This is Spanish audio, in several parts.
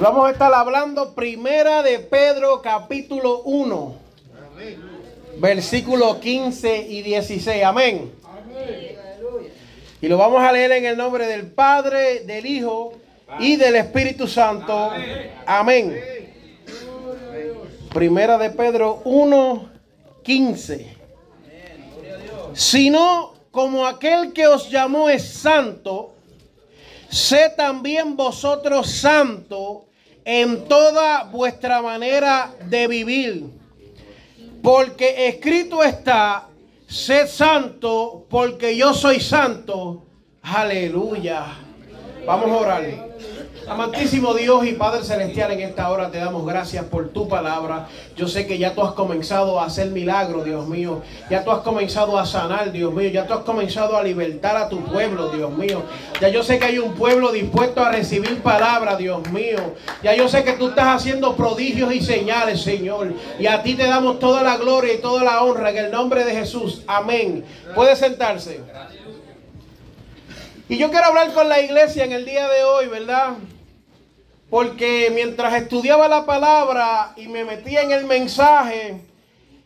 Vamos a estar hablando primera de Pedro capítulo 1, versículo 15 y 16. Amén. Y lo vamos a leer en el nombre del Padre, del Hijo y del Espíritu Santo. Amén. Primera de Pedro 1, 15. Sino como aquel que os llamó es santo, sé también vosotros santo en toda vuestra manera de vivir. Porque escrito está, sed santo porque yo soy santo. Aleluya. Vamos a orar. Amantísimo Dios y Padre Celestial, en esta hora te damos gracias por tu palabra. Yo sé que ya tú has comenzado a hacer milagros, Dios mío. Ya tú has comenzado a sanar, Dios mío. Ya tú has comenzado a libertar a tu pueblo, Dios mío. Ya yo sé que hay un pueblo dispuesto a recibir palabra, Dios mío. Ya yo sé que tú estás haciendo prodigios y señales, Señor. Y a ti te damos toda la gloria y toda la honra en el nombre de Jesús. Amén. Puede sentarse. Y yo quiero hablar con la iglesia en el día de hoy, ¿verdad? Porque mientras estudiaba la palabra y me metía en el mensaje,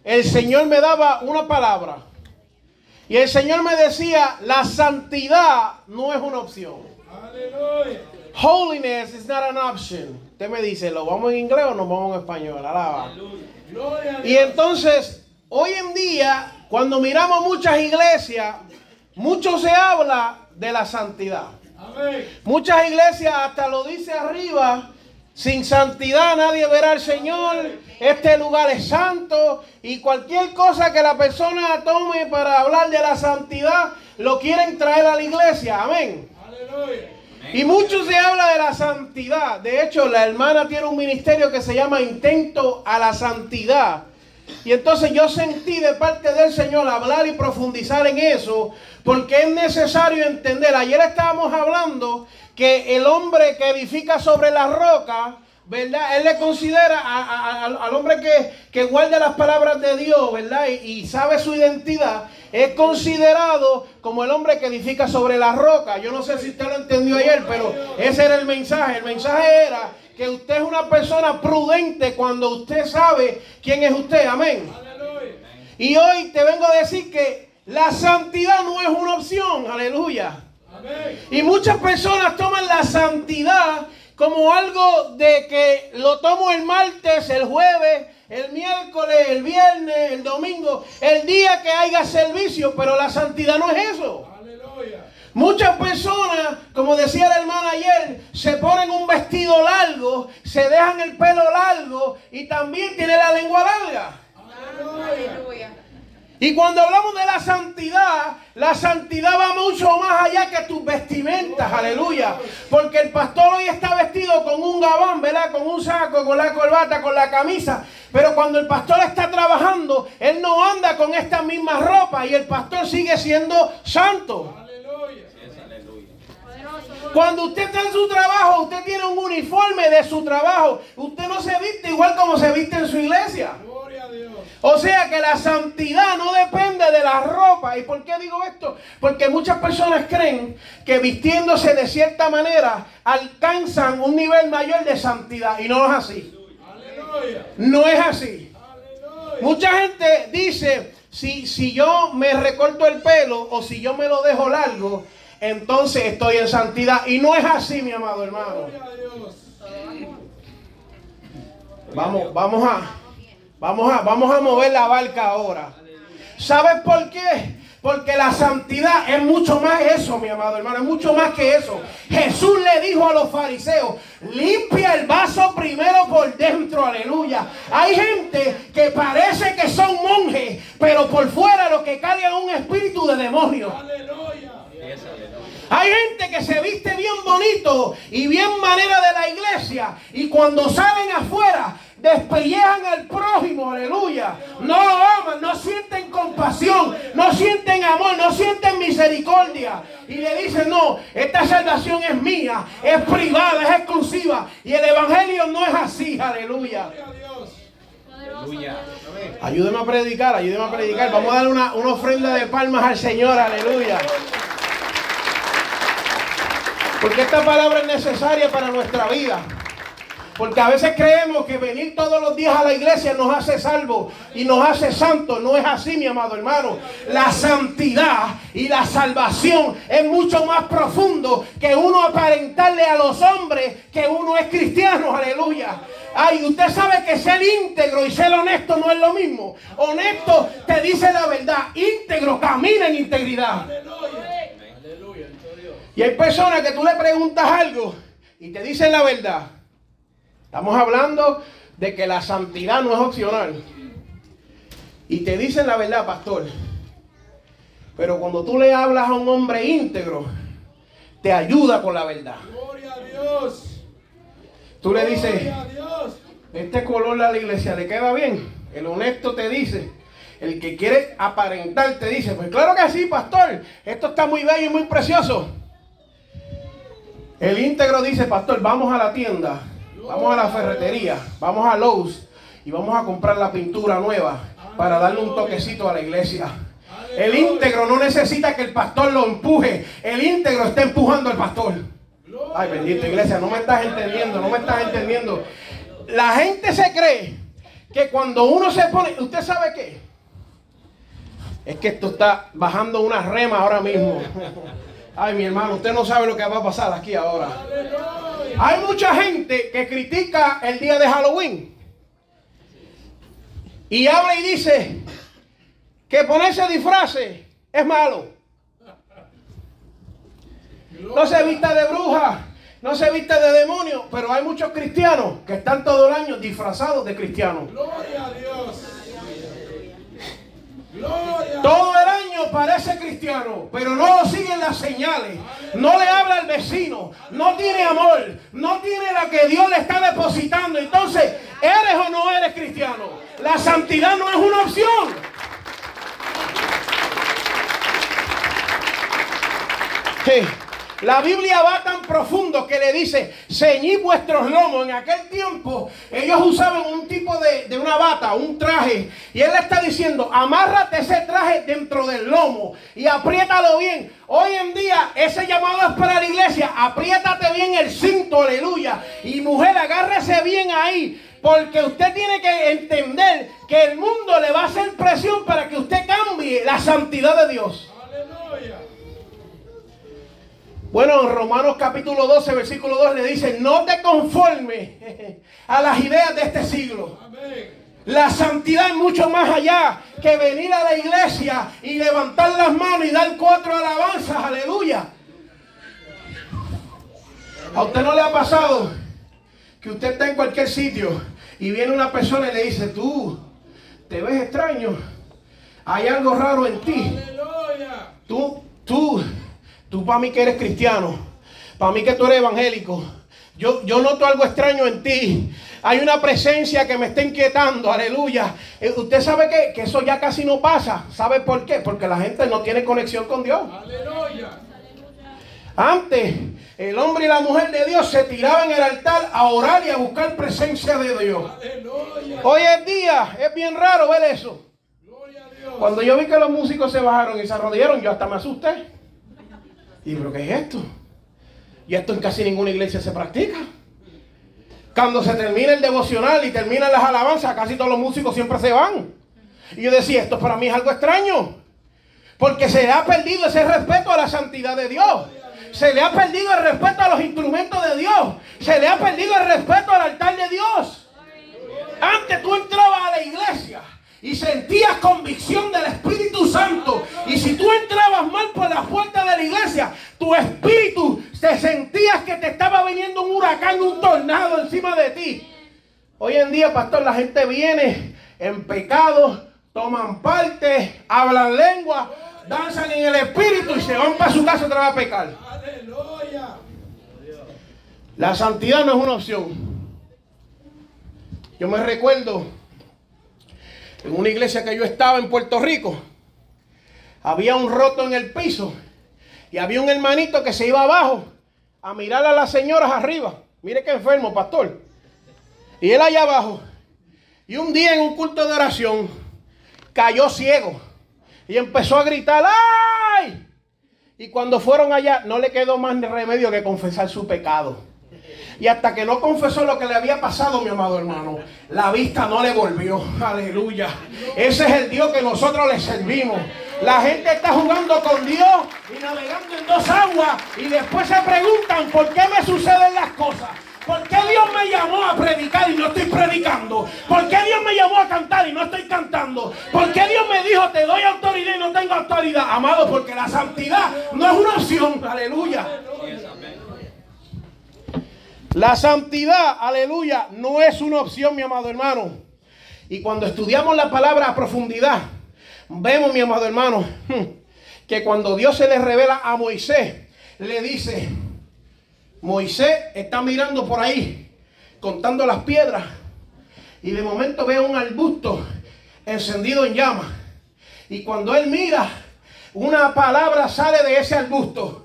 el Señor me daba una palabra. Y el Señor me decía, la santidad no es una opción. Holiness is not an option. Usted me dice, ¿lo vamos en inglés o nos vamos en español? Alaba. Y entonces, hoy en día, cuando miramos muchas iglesias, mucho se habla de la santidad. Muchas iglesias hasta lo dice arriba, sin santidad nadie verá al Señor, este lugar es santo y cualquier cosa que la persona tome para hablar de la santidad, lo quieren traer a la iglesia. Amén. Y mucho se habla de la santidad. De hecho, la hermana tiene un ministerio que se llama Intento a la Santidad. Y entonces yo sentí de parte del Señor hablar y profundizar en eso, porque es necesario entender. Ayer estábamos hablando que el hombre que edifica sobre la roca, ¿verdad? Él le considera al hombre que, que, guarda las palabras de Dios, ¿verdad? Y, y, sabe su identidad, es considerado como el hombre que edifica sobre la roca. Yo no sé si usted lo entendió ayer, pero ese era el mensaje. El mensaje era que usted es una persona prudente cuando usted sabe quién es usted. Amén. Y hoy te vengo a decir que la santidad no es una opción. Aleluya. Y muchas personas toman la santidad como algo de que lo tomo el martes, el jueves, el miércoles, el viernes, el domingo, el día que haya servicio, pero la santidad no es eso. Muchas personas, como decía la hermana ayer, se ponen un vestido largo, se dejan el pelo largo y también tiene la lengua larga. Y cuando hablamos de la santidad, la santidad va mucho más allá que tus vestimentas, aleluya. Porque el pastor hoy está vestido con un gabán, ¿verdad? Con un saco, con la corbata, con la camisa. Pero cuando el pastor está trabajando, él no anda con esta misma ropa y el pastor sigue siendo santo. Cuando usted está en su trabajo, usted tiene un uniforme de su trabajo. Usted no se viste igual como se viste en su iglesia. O sea que la santidad no depende de la ropa. ¿Y por qué digo esto? Porque muchas personas creen que vistiéndose de cierta manera alcanzan un nivel mayor de santidad. Y no es así. No es así. Mucha gente dice, si, si yo me recorto el pelo o si yo me lo dejo largo, entonces estoy en santidad. Y no es así, mi amado hermano. Vamos, vamos a, vamos a, vamos a mover la barca ahora. ¿Sabes por qué? Porque la santidad es mucho más eso, mi amado hermano, es mucho más que eso. Jesús le dijo a los fariseos, limpia el vaso primero por dentro, aleluya. Hay gente que parece que son monjes, pero por fuera lo que cae es un espíritu de demonio. Hay gente que se viste bien bonito y bien manera de la iglesia y cuando salen afuera despellejan al prójimo, aleluya. No lo aman, no sienten compasión, no sienten amor, no sienten misericordia. Y le dicen, no, esta salvación es mía, es privada, es exclusiva. Y el Evangelio no es así, aleluya. Ayúdeme a predicar, ayúdeme a predicar. Vamos a dar una, una ofrenda de palmas al Señor, aleluya. Porque esta palabra es necesaria para nuestra vida. Porque a veces creemos que venir todos los días a la iglesia nos hace salvo y nos hace santos. No es así, mi amado hermano. La santidad y la salvación es mucho más profundo que uno aparentarle a los hombres que uno es cristiano. Aleluya. Ay, usted sabe que ser íntegro y ser honesto no es lo mismo. Honesto te dice la verdad. Íntegro camina en integridad. Y hay personas que tú le preguntas algo y te dicen la verdad. Estamos hablando de que la santidad no es opcional. Y te dicen la verdad, pastor. Pero cuando tú le hablas a un hombre íntegro, te ayuda con la verdad. Gloria a Dios. Tú le dices, este color a la iglesia le queda bien. El honesto te dice, el que quiere aparentar te dice, pues claro que sí, pastor, esto está muy bello y muy precioso. El íntegro dice, pastor, vamos a la tienda Vamos a la ferretería, vamos a Lowe's y vamos a comprar la pintura nueva para darle un toquecito a la iglesia. El íntegro no necesita que el pastor lo empuje. El íntegro está empujando al pastor. Ay, bendito iglesia, no me estás entendiendo, no me estás entendiendo. La gente se cree que cuando uno se pone, ¿usted sabe qué? Es que esto está bajando una rema ahora mismo. Ay, mi hermano, usted no sabe lo que va a pasar aquí ahora. Hay mucha gente que critica el día de Halloween. Y habla y dice que ponerse disfraces es malo. No se vista de bruja, no se viste de demonio, pero hay muchos cristianos que están todo el año disfrazados de cristianos. Gloria a Dios. Todo el año parece cristiano, pero no siguen las señales. No le habla al vecino, no tiene amor, no tiene la que Dios le está depositando. Entonces, ¿eres o no eres cristiano? La santidad no es una opción. Sí. La Biblia va tan profundo que le dice, ceñid vuestros lomos. En aquel tiempo ellos usaban un tipo de, de, una bata, un traje. Y él le está diciendo, amárrate ese traje dentro del lomo y apriétalo bien. Hoy en día ese llamado es para la iglesia. Apriétate bien el cinto, aleluya. Y mujer, agárrese bien ahí. Porque usted tiene que entender que el mundo le va a hacer presión para que usted cambie la santidad de Dios. Bueno, en Romanos capítulo 12, versículo 2 le dice, no te conformes a las ideas de este siglo. La santidad es mucho más allá que venir a la iglesia y levantar las manos y dar cuatro alabanzas, aleluya. ¿A usted no le ha pasado que usted está en cualquier sitio y viene una persona y le dice, tú, te ves extraño, hay algo raro en ti? Tú, tú Tú para mí que eres cristiano, para mí que tú eres evangélico. Yo, yo noto algo extraño en ti. Hay una presencia que me está inquietando, aleluya. Eh, usted sabe que, que eso ya casi no pasa. ¿Sabe por qué? Porque la gente no tiene conexión con Dios. Aleluya. Antes, el hombre y la mujer de Dios se tiraban el altar a orar y a buscar presencia de Dios. Aleluya. Hoy en día es bien raro ver eso. Cuando yo vi que los músicos se bajaron y se arrodillaron, yo hasta me asusté. Y pero ¿qué es esto? Y esto en casi ninguna iglesia se practica. Cuando se termina el devocional y terminan las alabanzas, casi todos los músicos siempre se van. Y yo decía, esto para mí es algo extraño. Porque se le ha perdido ese respeto a la santidad de Dios. Se le ha perdido el respeto a los instrumentos de Dios. Se le ha perdido el respeto al altar de Dios. Antes tú entrabas a la iglesia y sentías convicción del Espíritu Santo. Y si tú entrabas mal por la puerta de la iglesia, tu espíritu te sentías que te estaba viniendo un huracán, un tornado encima de ti. Hoy en día, pastor, la gente viene en pecado, toman parte, hablan lengua, danzan en el espíritu y se van para su casa otra vez a pecar. La santidad no es una opción. Yo me recuerdo en una iglesia que yo estaba en Puerto Rico, había un roto en el piso y había un hermanito que se iba abajo a mirar a las señoras arriba. Mire qué enfermo, pastor. Y él allá abajo. Y un día en un culto de oración cayó ciego y empezó a gritar, ¡ay! Y cuando fueron allá no le quedó más remedio que confesar su pecado. Y hasta que no confesó lo que le había pasado, mi amado hermano, la vista no le volvió. Aleluya. Ese es el Dios que nosotros le servimos. La gente está jugando con Dios y navegando en dos aguas y después se preguntan por qué me suceden las cosas. ¿Por qué Dios me llamó a predicar y no estoy predicando? ¿Por qué Dios me llamó a cantar y no estoy cantando? ¿Por qué Dios me dijo te doy autoridad y no tengo autoridad? Amado, porque la santidad no es una opción. Aleluya. La santidad, aleluya, no es una opción, mi amado hermano. Y cuando estudiamos la palabra a profundidad, vemos, mi amado hermano, que cuando Dios se le revela a Moisés, le dice, Moisés está mirando por ahí, contando las piedras, y de momento ve un arbusto encendido en llamas. Y cuando él mira, una palabra sale de ese arbusto.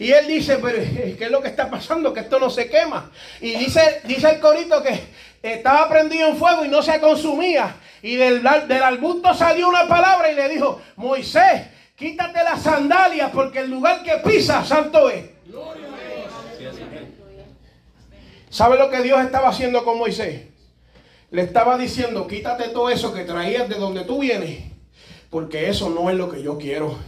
Y él dice, pero ¿qué es lo que está pasando? Que esto no se quema. Y dice, dice el corito que estaba prendido en fuego y no se consumía. Y del, del arbusto salió una palabra y le dijo, Moisés, quítate las sandalias porque el lugar que pisa, santo es. ¿Sabe lo que Dios estaba haciendo con Moisés? Le estaba diciendo, quítate todo eso que traías de donde tú vienes porque eso no es lo que yo quiero.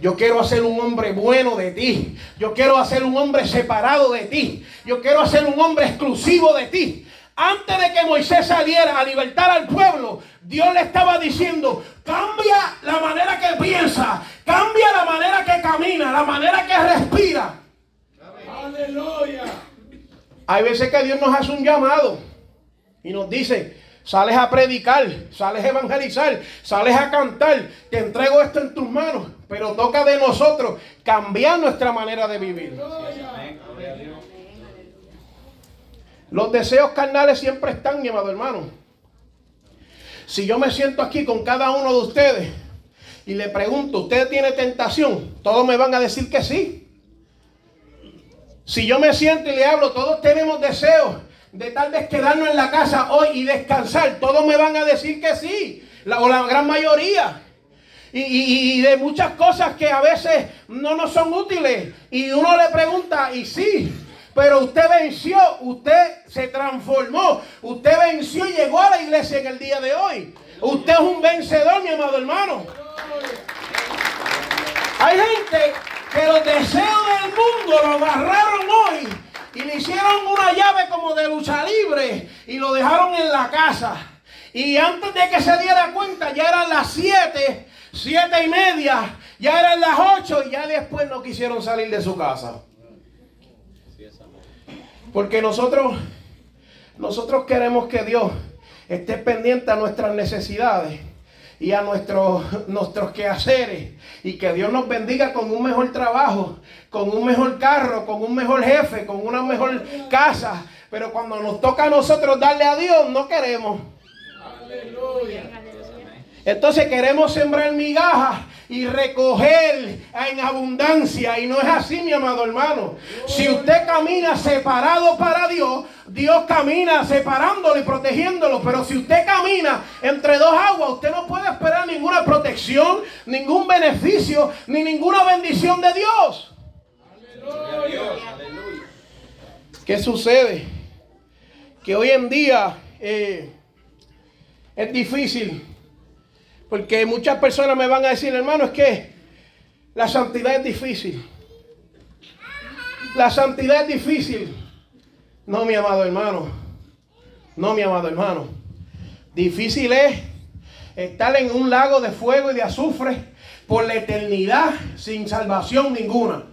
Yo quiero hacer un hombre bueno de ti. Yo quiero hacer un hombre separado de ti. Yo quiero hacer un hombre exclusivo de ti. Antes de que Moisés saliera a libertar al pueblo, Dios le estaba diciendo, cambia la manera que piensa, cambia la manera que camina, la manera que respira. Aleluya. Hay veces que Dios nos hace un llamado y nos dice, sales a predicar, sales a evangelizar, sales a cantar, te entrego esto en tus manos, pero toca de nosotros cambiar nuestra manera de vivir. Los deseos carnales siempre están, mi amado hermano. Si yo me siento aquí con cada uno de ustedes y le pregunto, ¿usted tiene tentación? Todos me van a decir que sí. Si yo me siento y le hablo, todos tenemos deseos de tal vez quedarnos en la casa hoy y descansar, todos me van a decir que sí, la, o la gran mayoría. Y, y, de muchas cosas que a veces no nos son útiles. Y uno le pregunta, y sí, pero usted venció, usted se transformó, usted venció y llegó a la iglesia en el día de hoy. Usted es un vencedor, mi amado hermano. Hay gente que los deseos del mundo lo agarraron hoy y le hicieron una llave como de lucha libre y lo dejaron en la casa. Y antes de que se diera cuenta, ya eran las siete, siete y media, ya eran las ocho y ya después no quisieron salir de su casa. Porque nosotros, nosotros queremos que Dios esté pendiente a nuestras necesidades y a nuestros, nuestros quehaceres. Y que Dios nos bendiga con un mejor trabajo, con un mejor carro, con un mejor jefe, con una mejor casa. Pero cuando nos toca a nosotros darle a Dios, no queremos. Aleluya. Entonces queremos sembrar migajas y recoger en abundancia. Y no es así, mi amado hermano. Si usted camina separado para Dios, Dios camina separándolo y protegiéndolo. Pero si usted camina entre dos aguas, usted no puede esperar ninguna protección, ningún beneficio, ni ninguna bendición de Dios. ¿Qué sucede? Que hoy en día eh, es difícil porque muchas personas me van a decir, hermano, es que la santidad es difícil. La santidad es difícil. No, mi amado hermano. No, mi amado hermano. Difícil es estar en un lago de fuego y de azufre por la eternidad sin salvación ninguna.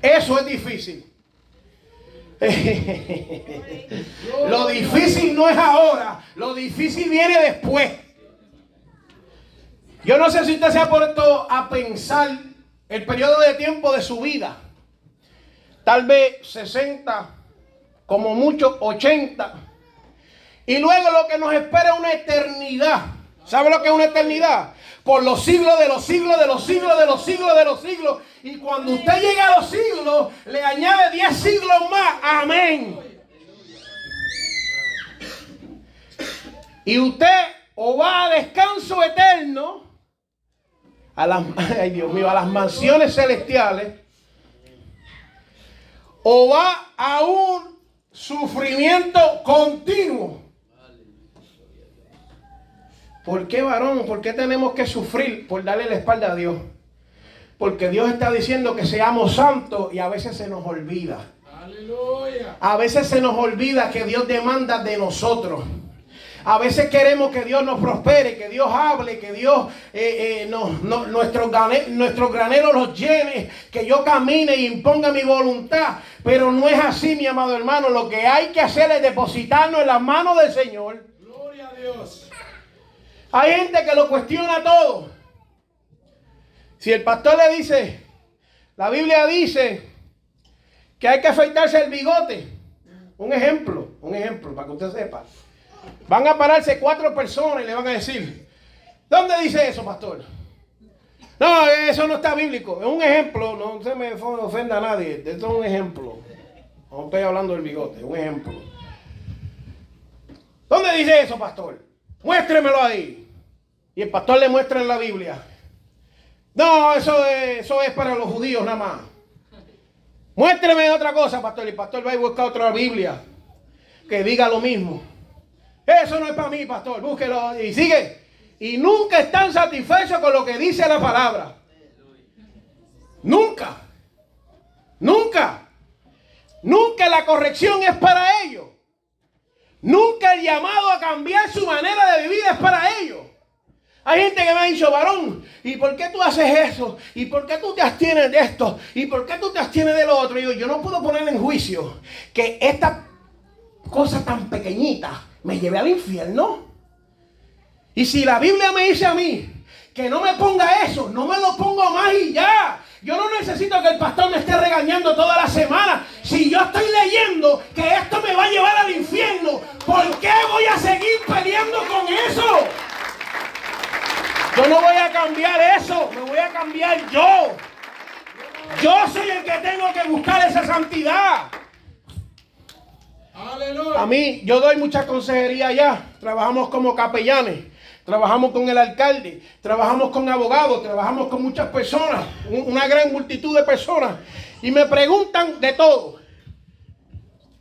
Eso es difícil. lo difícil no es ahora, lo difícil viene después. Yo no sé si usted se ha puesto a pensar el periodo de tiempo de su vida. Tal vez 60, como mucho 80. Y luego lo que nos espera es una eternidad. ¿Sabe lo que es una eternidad? Por los siglos de los siglos, de los siglos, de los siglos, de los siglos. Y cuando usted llega a los siglos, le añade 10 siglos más. Amén. Y usted o va a descanso eterno a las, ay Dios mío, a las mansiones celestiales, o va a un sufrimiento continuo. ¿Por qué, varón? ¿Por qué tenemos que sufrir por darle la espalda a Dios? Porque Dios está diciendo que seamos santos y a veces se nos olvida. A veces se nos olvida que Dios demanda de nosotros. A veces queremos que Dios nos prospere, que Dios hable, que Dios eh, eh, nuestros, graneros los llene, que yo camine y imponga mi voluntad. Pero no es así, mi amado hermano. Lo que hay que hacer es depositarnos en las manos del Señor. Gloria a Dios. Hay gente que lo cuestiona todo. Si el pastor le dice, la Biblia dice que hay que afeitarse el bigote. Un ejemplo, un ejemplo, para que usted sepa. Van a pararse cuatro personas y le van a decir, ¿dónde dice eso, pastor? No, eso no está bíblico. Es un ejemplo, no se me ofenda a nadie. Esto es un ejemplo. No estoy hablando del bigote, un ejemplo. ¿Dónde dice eso, pastor? Muéstremelo ahí. Y el pastor le muestra en la Biblia. No, eso es, eso es para los judíos nada más. Muéstreme otra cosa, pastor. Y el pastor va a buscar otra Biblia que diga lo mismo. Eso no es para mí, pastor. Búsquelo y sigue. Y nunca están satisfechos con lo que dice la palabra. Nunca. Nunca. Nunca la corrección es para ellos. Nunca el llamado a cambiar su manera de vivir es para ellos. Hay gente que me ha dicho, varón, ¿y por qué tú haces eso? ¿Y por qué tú te abstienes de esto? ¿Y por qué tú te abstienes de lo otro? Y yo, yo no puedo poner en juicio que esta cosa tan pequeñita me llevé al infierno. Y si la Biblia me dice a mí que no me ponga eso, no me lo pongo más y ya. Yo no necesito que el pastor me esté regañando toda la semana. Si yo estoy leyendo que esto me va a llevar al infierno, ¿por qué voy a seguir peleando con eso? Yo no voy a cambiar eso, me voy a cambiar yo. Yo soy el que tengo que buscar esa santidad. A mí, yo doy mucha consejería allá. Trabajamos como capellanes, trabajamos con el alcalde, trabajamos con abogados, trabajamos con muchas personas, una gran multitud de personas. Y me preguntan de todo.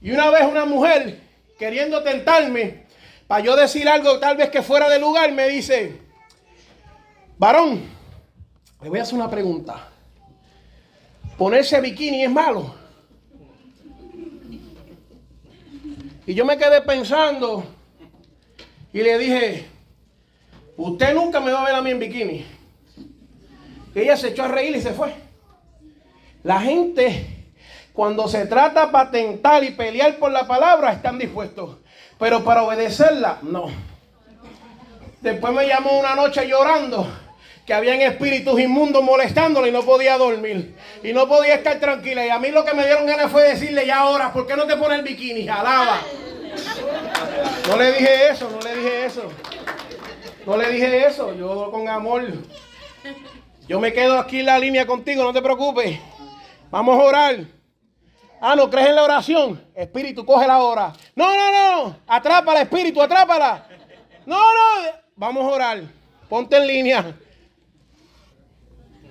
Y una vez una mujer, queriendo tentarme, para yo decir algo tal vez que fuera de lugar, me dice, varón, le voy a hacer una pregunta. ¿Ponerse bikini es malo? Y yo me quedé pensando y le dije, usted nunca me va a ver a mí en bikini. Ella se echó a reír y se fue. La gente, cuando se trata de patentar y pelear por la palabra, están dispuestos. Pero para obedecerla, no. Después me llamó una noche llorando que habían espíritus inmundos molestándole y no podía dormir. Y no podía estar tranquila. Y a mí lo que me dieron ganas fue decirle, ya ahora, ¿por qué no te pones el bikini? Alaba. No le dije eso, no le dije eso. No le dije eso, yo con amor. Yo me quedo aquí en la línea contigo, no te preocupes. Vamos a orar. Ah, ¿no crees en la oración? Espíritu, coge la hora. No, no, no. Atrápala, espíritu, atrápala. No, no. Vamos a orar. Ponte en línea.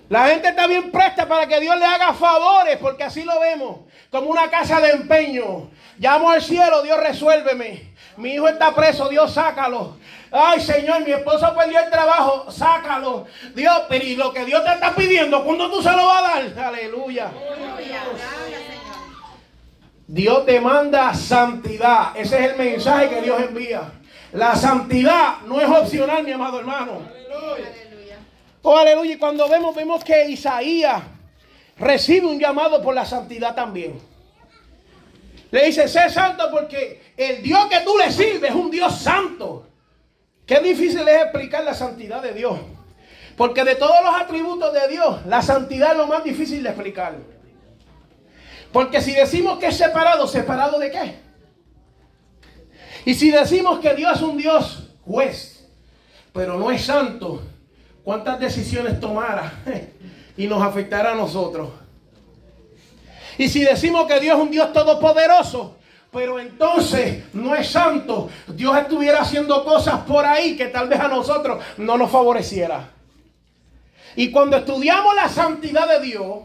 La gente está bien presta para que Dios le haga favores, porque así lo vemos, como una casa de empeño. Llamo al cielo, Dios resuélveme. Mi hijo está preso, Dios sácalo. Ay, Señor, mi esposo perdió el trabajo, sácalo. Dios, pero y lo que Dios te está pidiendo, ¿cuándo tú se lo vas a dar? Aleluya. Dios te manda santidad. Ese es el mensaje que Dios envía. La santidad no es opcional, mi amado hermano. Aleluya. Oh, aleluya. Y cuando vemos, vemos que Isaías recibe un llamado por la santidad también. Le dice, sé santo porque el Dios que tú le sirves es un Dios santo. Qué difícil es explicar la santidad de Dios. Porque de todos los atributos de Dios, la santidad es lo más difícil de explicar. Porque si decimos que es separado, ¿separado de qué? Y si decimos que Dios es un Dios juez, pero no es santo, ¿cuántas decisiones tomará y nos afectará a nosotros? Y si decimos que Dios es un Dios todopoderoso, pero entonces no es santo, Dios estuviera haciendo cosas por ahí que tal vez a nosotros no nos favoreciera. Y cuando estudiamos la santidad de Dios,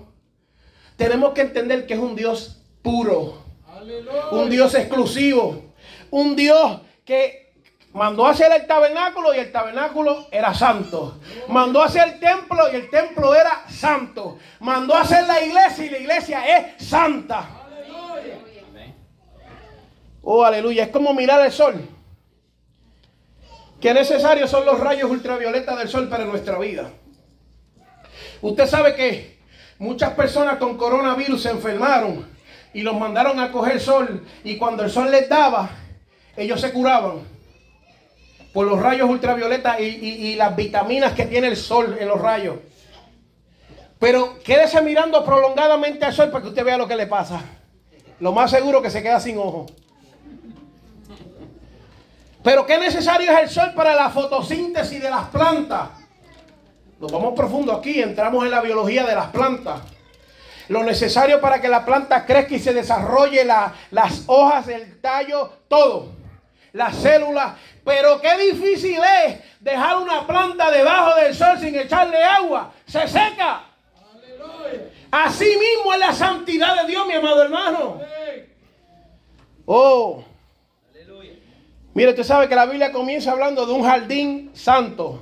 tenemos que entender que es un Dios puro, un Dios exclusivo, un Dios que mandó a hacer el tabernáculo y el tabernáculo era santo. Mandó a hacer el templo y el templo era santo. Mandó a hacer la iglesia y la iglesia es santa. Oh, aleluya. Es como mirar el sol. Qué necesarios son los rayos ultravioletas del sol para nuestra vida. Usted sabe que muchas personas con coronavirus se enfermaron y los mandaron a coger sol y cuando el sol les daba, ellos se curaban por los rayos ultravioletas y, y las vitaminas que tiene el sol en los rayos. Pero quédese mirando prolongadamente al sol para que usted vea lo que le pasa. Lo más seguro que se queda sin ojo. Pero qué necesario es el sol para la fotosíntesis de las plantas. Nos vamos profundo aquí, entramos en la biología de las plantas. Lo necesario para que la planta crezca y se desarrolle las hojas, el tallo, todo. Las células. Pero qué difícil es dejar una planta debajo del sol sin echarle agua. Se seca. Así mismo es la santidad de Dios, mi amado hermano. Oh. Mire, usted sabe que la Biblia comienza hablando de un jardín santo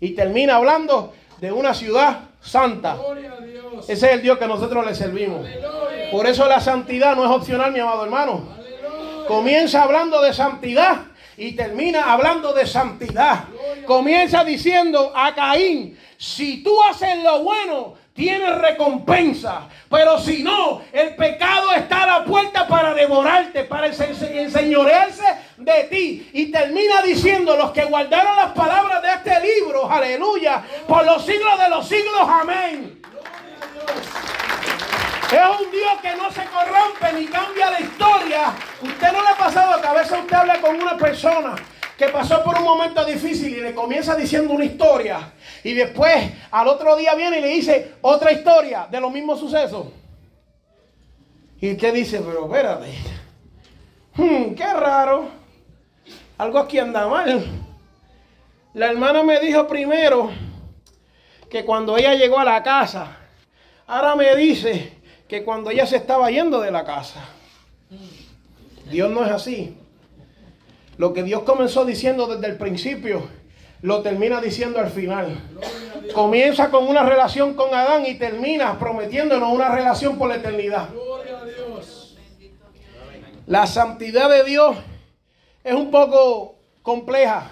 y termina hablando de una ciudad santa. Ese es el Dios que nosotros le servimos. Por eso la santidad no es opcional, mi amado hermano. Comienza hablando de santidad y termina hablando de santidad. Comienza diciendo a Caín, si tú haces lo bueno, tienes recompensa. Pero si no, el pecado está a la puerta para devorarte, para enseñorearse de ti. Y termina diciendo, los que guardaron las palabras de este libro, aleluya, por los siglos de los siglos, amén. Es un Dios que no se corrompe ni cambia la historia. Usted no le ha pasado que a veces usted habla con una persona que pasó por un momento difícil y le comienza diciendo una historia y después al otro día viene y le dice otra historia de los mismos sucesos. Y usted dice, pero espérate, hmm, qué raro, algo aquí anda mal. La hermana me dijo primero que cuando ella llegó a la casa, ahora me dice que cuando ella se estaba yendo de la casa. Dios no es así. Lo que Dios comenzó diciendo desde el principio, lo termina diciendo al final. Comienza con una relación con Adán y termina prometiéndonos una relación por la eternidad. La santidad de Dios es un poco compleja.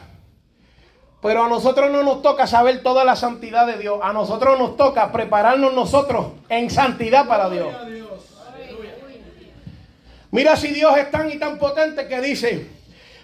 Pero a nosotros no nos toca saber toda la santidad de Dios. A nosotros nos toca prepararnos nosotros en santidad para Dios. Mira si Dios es tan y tan potente que dice,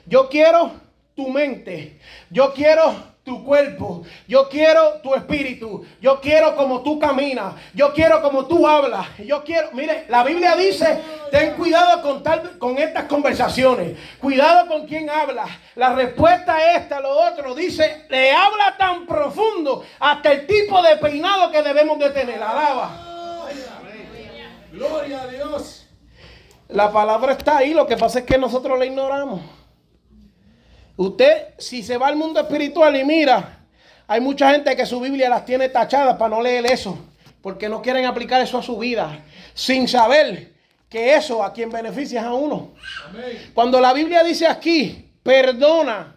yo quiero tu mente. Yo quiero tu cuerpo. Yo quiero tu espíritu. Yo quiero como tú caminas. Yo quiero como tú hablas. Yo quiero, mire, la Biblia dice, ten cuidado con, tal, con estas conversaciones. Cuidado con quien habla. La respuesta es esta, lo otro. Dice, le habla tan profundo hasta el tipo de peinado que debemos de tener. Alaba. Gloria a Dios. La palabra está ahí, lo que pasa es que nosotros la ignoramos. Usted, si se va al mundo espiritual y mira, hay mucha gente que su Biblia las tiene tachadas para no leer eso, porque no quieren aplicar eso a su vida, sin saber que eso a quien beneficia es a uno. Cuando la Biblia dice aquí, perdona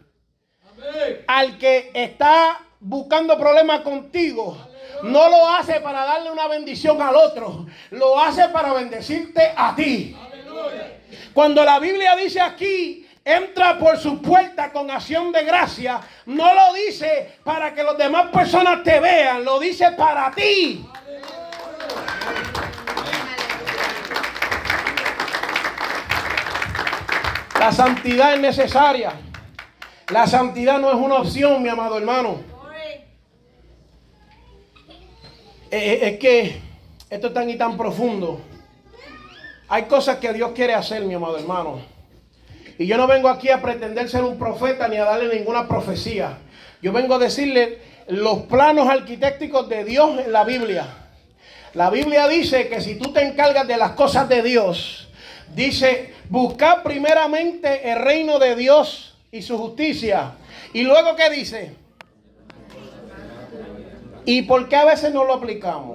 al que está buscando problemas contigo, no lo hace para darle una bendición al otro, lo hace para bendecirte a ti. Cuando la Biblia dice aquí, entra por su puerta con acción de gracia, no lo dice para que las demás personas te vean, lo dice para ti. La santidad es necesaria. La santidad no es una opción, mi amado hermano. eh, es que esto es tan y tan profundo. Hay cosas que Dios quiere hacer, mi amado hermano. Y yo no vengo aquí a pretender ser un profeta ni a darle ninguna profecía. Yo vengo a decirle los planos arquitectónicos de Dios en la Biblia. La Biblia dice que si tú te encargas de las cosas de Dios, dice, buscar primeramente el reino de Dios y su justicia. Y luego, ¿qué dice? ¿Y por qué a veces no lo aplicamos?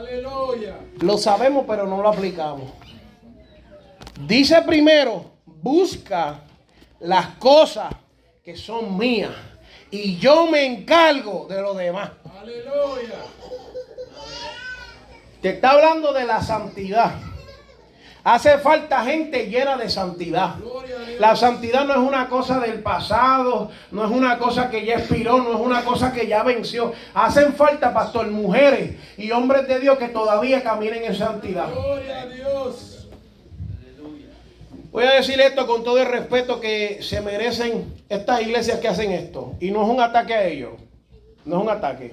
Aleluya. Lo sabemos, pero no lo aplicamos. Dice primero, busca las cosas que son mías. Y yo me encargo de lo demás. Aleluya. Te está hablando de la santidad. Hace falta gente llena de santidad. La santidad no es una cosa del pasado, no es una cosa que ya expiró, no es una cosa que ya venció. Hacen falta, pastor, mujeres y hombres de Dios que todavía caminen en santidad. Gloria a Dios. Voy a decir esto con todo el respeto que se merecen estas iglesias que hacen esto. Y no es un ataque a ellos. No es un ataque.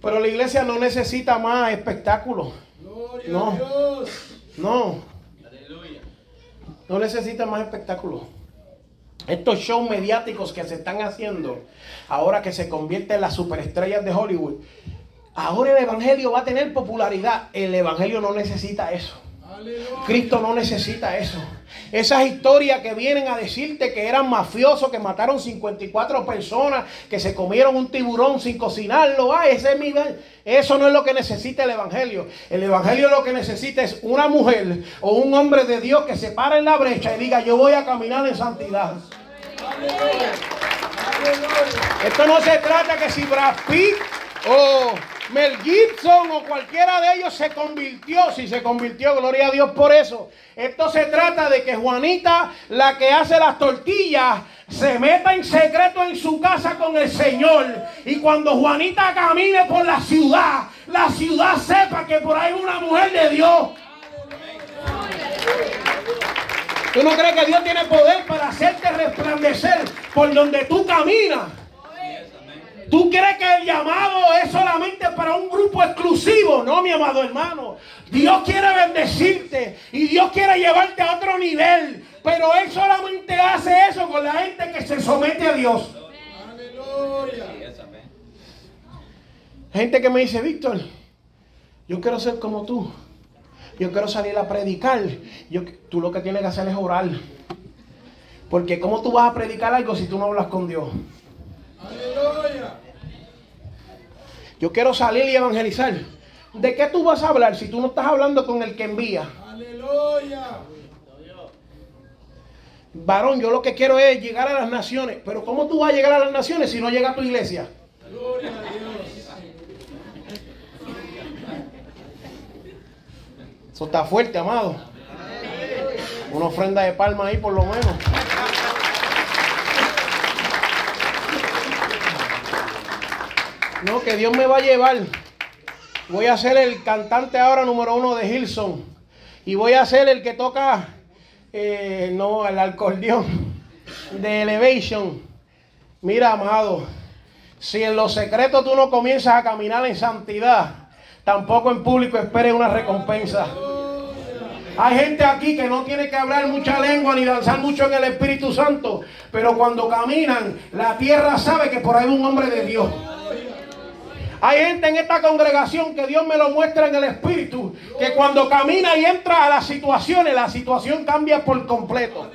Pero la iglesia no necesita más espectáculos. no. No. No necesita más espectáculos. Estos shows mediáticos que se están haciendo, ahora que se convierten en las superestrellas de Hollywood, ahora el Evangelio va a tener popularidad. El Evangelio no necesita eso. Cristo no necesita eso. Esas historias que vienen a decirte que eran mafiosos, que mataron 54 personas, que se comieron un tiburón sin cocinarlo. Ah, ese es Eso no es lo que necesita el Evangelio. El Evangelio lo que necesita es una mujer o un hombre de Dios que se para en la brecha y diga, yo voy a caminar en santidad. Esto no se trata que si Brad Pitt o Mel Gibson o cualquiera de ellos se convirtió. Si se convirtió, gloria a Dios por eso. Esto se trata de que Juanita, la que hace las tortillas, se meta en secreto en su casa con el Señor. Y cuando Juanita camine por la ciudad, la ciudad sepa que por ahí una mujer de Dios. ¿Tú no crees que Dios tiene poder para hacerte resplandecer por donde tú caminas? ¿Tú crees que el llamado es solamente para un grupo exclusivo? No, mi amado hermano. Dios quiere bendecirte y Dios quiere llevarte a otro nivel. Pero Él solamente hace eso con la gente que se somete a Dios. Aleluya. Gente que me dice, Víctor, yo quiero ser como tú. Yo quiero salir a predicar. Yo, tú lo que tienes que hacer es orar. Porque ¿cómo tú vas a predicar algo si tú no hablas con Dios? Aleluya. Yo quiero salir y evangelizar. ¿De qué tú vas a hablar si tú no estás hablando con el que envía? Aleluya. Varón, yo lo que quiero es llegar a las naciones. Pero ¿cómo tú vas a llegar a las naciones si no llega a tu iglesia? Gloria a Dios. Eso está fuerte, amado. Una ofrenda de palma ahí por lo menos. No, que Dios me va a llevar. Voy a ser el cantante ahora número uno de Hilson. Y voy a ser el que toca, eh, no, el acordeón de Elevation. Mira, amado, si en los secretos tú no comienzas a caminar en santidad, tampoco en público esperes una recompensa. Hay gente aquí que no tiene que hablar mucha lengua ni danzar mucho en el Espíritu Santo, pero cuando caminan, la tierra sabe que por ahí hay un hombre de Dios. Hay gente en esta congregación que Dios me lo muestra en el Espíritu, que cuando camina y entra a las situaciones, la situación cambia por completo.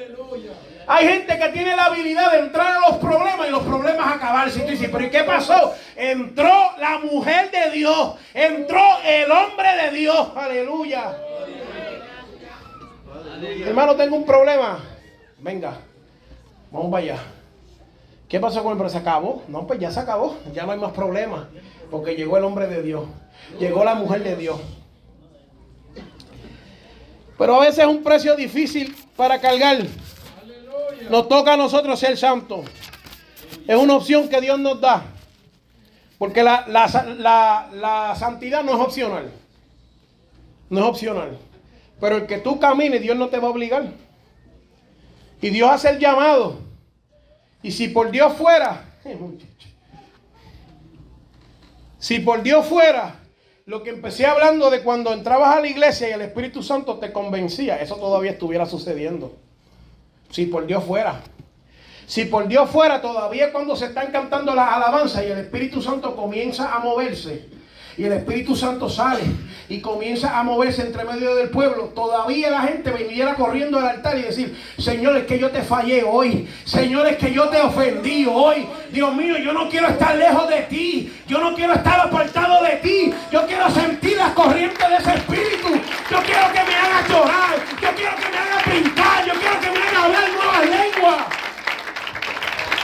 Hay gente que tiene la habilidad de entrar a los problemas y los problemas acabarse. Y tú dices, pero ¿y qué pasó? Entró la mujer de Dios, entró el hombre de Dios. Aleluya. Hermano, tengo un problema. Venga, vamos para allá. ¿Qué pasó con el problema? ¿Se acabó? No, pues ya se acabó. Ya no hay más problemas. Porque llegó el hombre de Dios. Llegó la mujer de Dios. Pero a veces es un precio difícil para cargar. Nos toca a nosotros ser santos. Es una opción que Dios nos da. Porque la, la, santidad no es opcional. No es opcional. Pero el que tú camines, Dios no te va a obligar. Y Dios hace el llamado. Y si por Dios fuera, Si por Dios fuera, lo que empecé hablando de cuando entrabas a la iglesia y el Espíritu Santo te convencía, eso todavía estuviera sucediendo. Si por Dios fuera. Si por Dios fuera, todavía cuando se están cantando las alabanzas y el Espíritu Santo comienza a moverse y el Espíritu Santo sale y comienza a moverse entre medio del pueblo, todavía la gente viniera corriendo al altar y decir, Señor, es que yo te fallé hoy, Señor, es que yo te ofendí hoy, Dios mío, yo no quiero estar lejos de ti, yo no quiero estar apartado de ti, yo quiero sentir las corrientes de ese Espíritu, yo quiero que me haga llorar, yo quiero que me haga pintar, yo quiero que me haga hablar nuevas lenguas.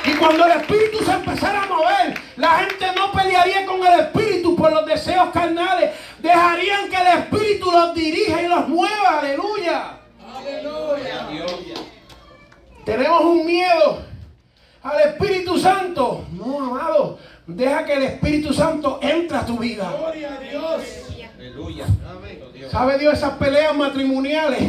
Y cuando el espíritu se empezara a mover, la gente no pelearía con el espíritu por los deseos carnales. Dejarían que el espíritu los dirija y los mueva. Aleluya. Aleluya. Tenemos un miedo al Espíritu Santo. No, amado. Deja que el Espíritu Santo entre a tu vida. Gloria a Dios. Aleluya. ¿Sabe Dios esas peleas matrimoniales?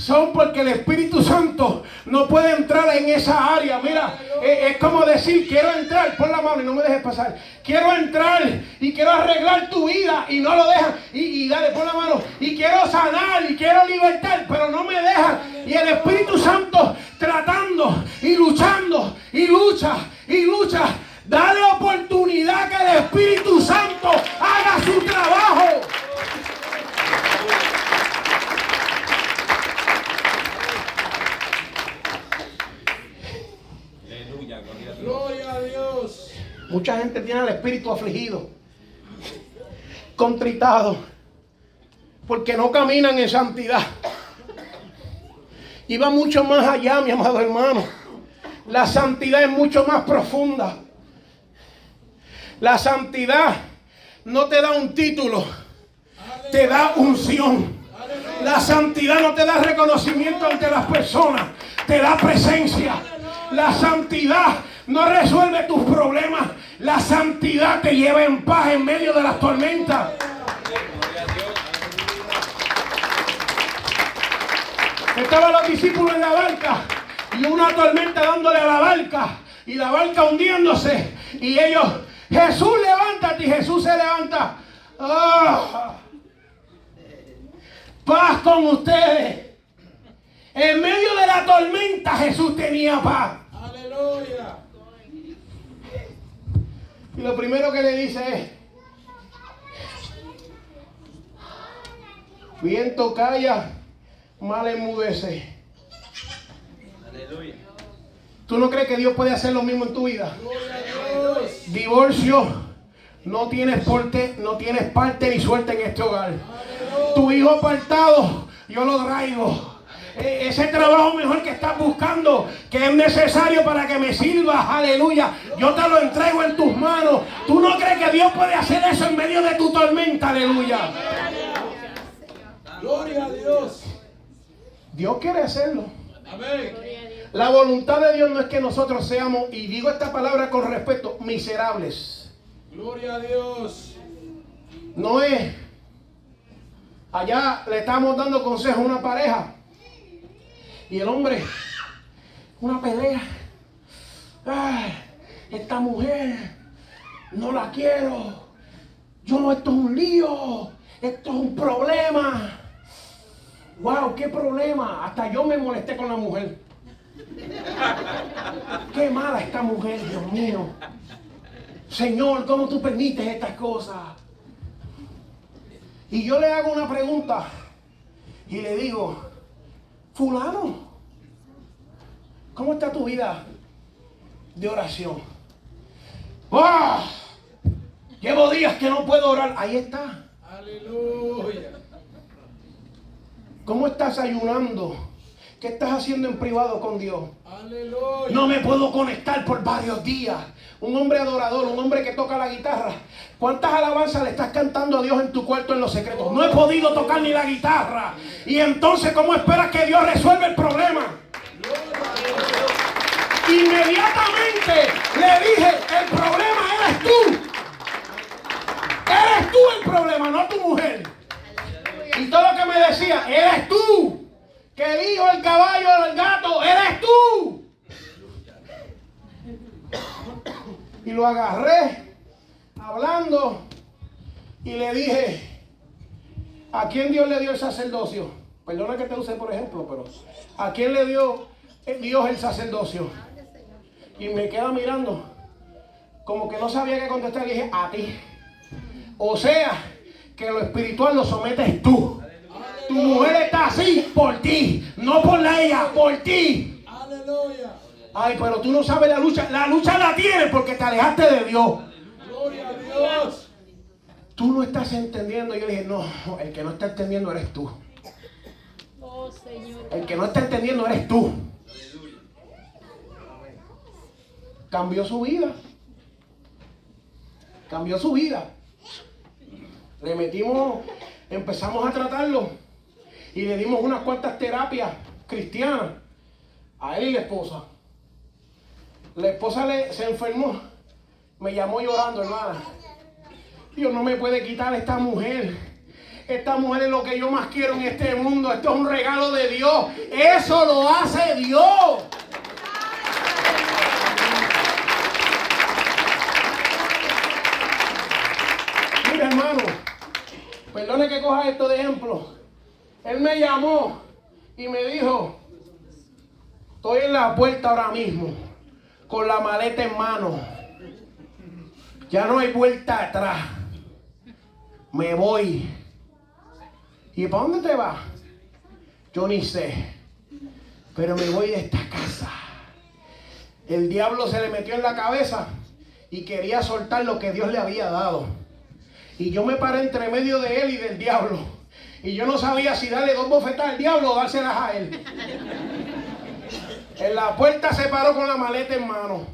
Son porque el Espíritu Santo no puede entrar en esa área. Mira, eh, es, como decir, quiero entrar, pon la mano y no me dejes pasar. Quiero entrar y quiero arreglar tu vida y no lo dejan. Y, y dale, pon la mano. Y quiero sanar y quiero libertar, pero no me dejan. Y el Espíritu Santo tratando y luchando y lucha y lucha. Dale oportunidad que el Espíritu Santo haga su trabajo. Mucha gente tiene el espíritu afligido, contritado, porque no caminan en santidad. Y va mucho más allá, mi amado hermano. La santidad es mucho más profunda. La santidad no te da un título, te da unción. La santidad no te da reconocimiento ante las personas, te da presencia. La santidad no resuelve tus problemas. La santidad te lleva en paz en medio de las tormentas. Estaban los discípulos en la barca y una tormenta dándole a la barca y la barca hundiéndose. Y ellos, Jesús, levántate. Y Jesús se levanta. Ah. paz con ustedes. En medio de la tormenta Jesús tenía paz. Aleluya. Y lo primero que le dice es, viento calla, mal enmudece. Aleluya. ¿Tú no crees que Dios puede hacer lo mismo en tu vida? Divorcio, no tienes, porte, no tienes parte ni suerte en este hogar. Tu hijo apartado, yo lo traigo. E-, ese trabajo mejor que estás buscando, que es necesario para que me sirvas, aleluya, yo te lo entrego en tus manos. ¿Tú no crees que Dios puede hacer eso en medio de tu tormenta, aleluya? Gloria a Dios. Dios quiere hacerlo. La voluntad de Dios no es que nosotros seamos, y digo esta palabra con respeto, miserables. Gloria a Dios. No es. Allá le estamos dando consejo a una pareja. Y el hombre, una pelea. Ay, esta mujer, no la quiero. Yo, esto es un lío. Esto es un problema. Wow, qué problema. Hasta yo me molesté con la mujer. Qué mala esta mujer, Dios mío. Señor, ¿cómo tú permites estas cosas? Y yo le hago una pregunta y le digo, fulano, ¿cómo está tu vida de oración? ¡Ah! Llevo días que no puedo orar. Ahí está. Aleluya. ¿Cómo estás ayunando? ¿Qué estás haciendo en privado con Dios? Aleluya. No me puedo conectar por varios días. Un hombre adorador, un hombre que toca la guitarra. ¿Cuántas alabanzas le estás cantando a Dios en tu cuarto en los secretos? No he podido tocar ni la guitarra. Y entonces, ¿cómo esperas que Dios resuelva el problema? Inmediatamente le dije, el problema eres tú. Eres tú el problema, no tu mujer. Y todo lo que me decía, eres tú. Que el hijo, el caballo, el gato, eres tú. Y lo agarré hablando y le dije, ¿a quién Dios le dio el sacerdocio? Perdona que te use por ejemplo, pero ¿a quién le dio Dios el sacerdocio? Y me queda mirando, como que no sabía qué contestar, y dije, a ti. O sea, que lo espiritual lo sometes tú. Tu mujer está así por ti, no por la ella, por ti. Aleluya. Ay, pero tú no sabes la lucha. La lucha la tienes porque te alejaste de Dios. Dios. Tú no estás entendiendo. Yo dije, no, el que no está entendiendo eres tú. Oh, el que no está entendiendo eres tú. Cambió su vida. Cambió su vida. Le metimos, empezamos a tratarlo y le dimos unas cuantas terapias cristianas a él y la esposa. La esposa le, se enfermó, me llamó llorando, hermana. Dios no me puede quitar esta mujer. Esta mujer es lo que yo más quiero en este mundo. Esto es un regalo de Dios. Eso lo hace Dios. Mira, hermano, perdone que coja esto de ejemplo. Él me llamó y me dijo, estoy en la puerta ahora mismo, con la maleta en mano. Ya no hay vuelta atrás. Me voy. ¿Y para dónde te vas? Yo ni sé. Pero me voy de esta casa. El diablo se le metió en la cabeza y quería soltar lo que Dios le había dado. Y yo me paré entre medio de él y del diablo. Y yo no sabía si darle dos bofetadas al diablo o dárselas a él. En la puerta se paró con la maleta en mano.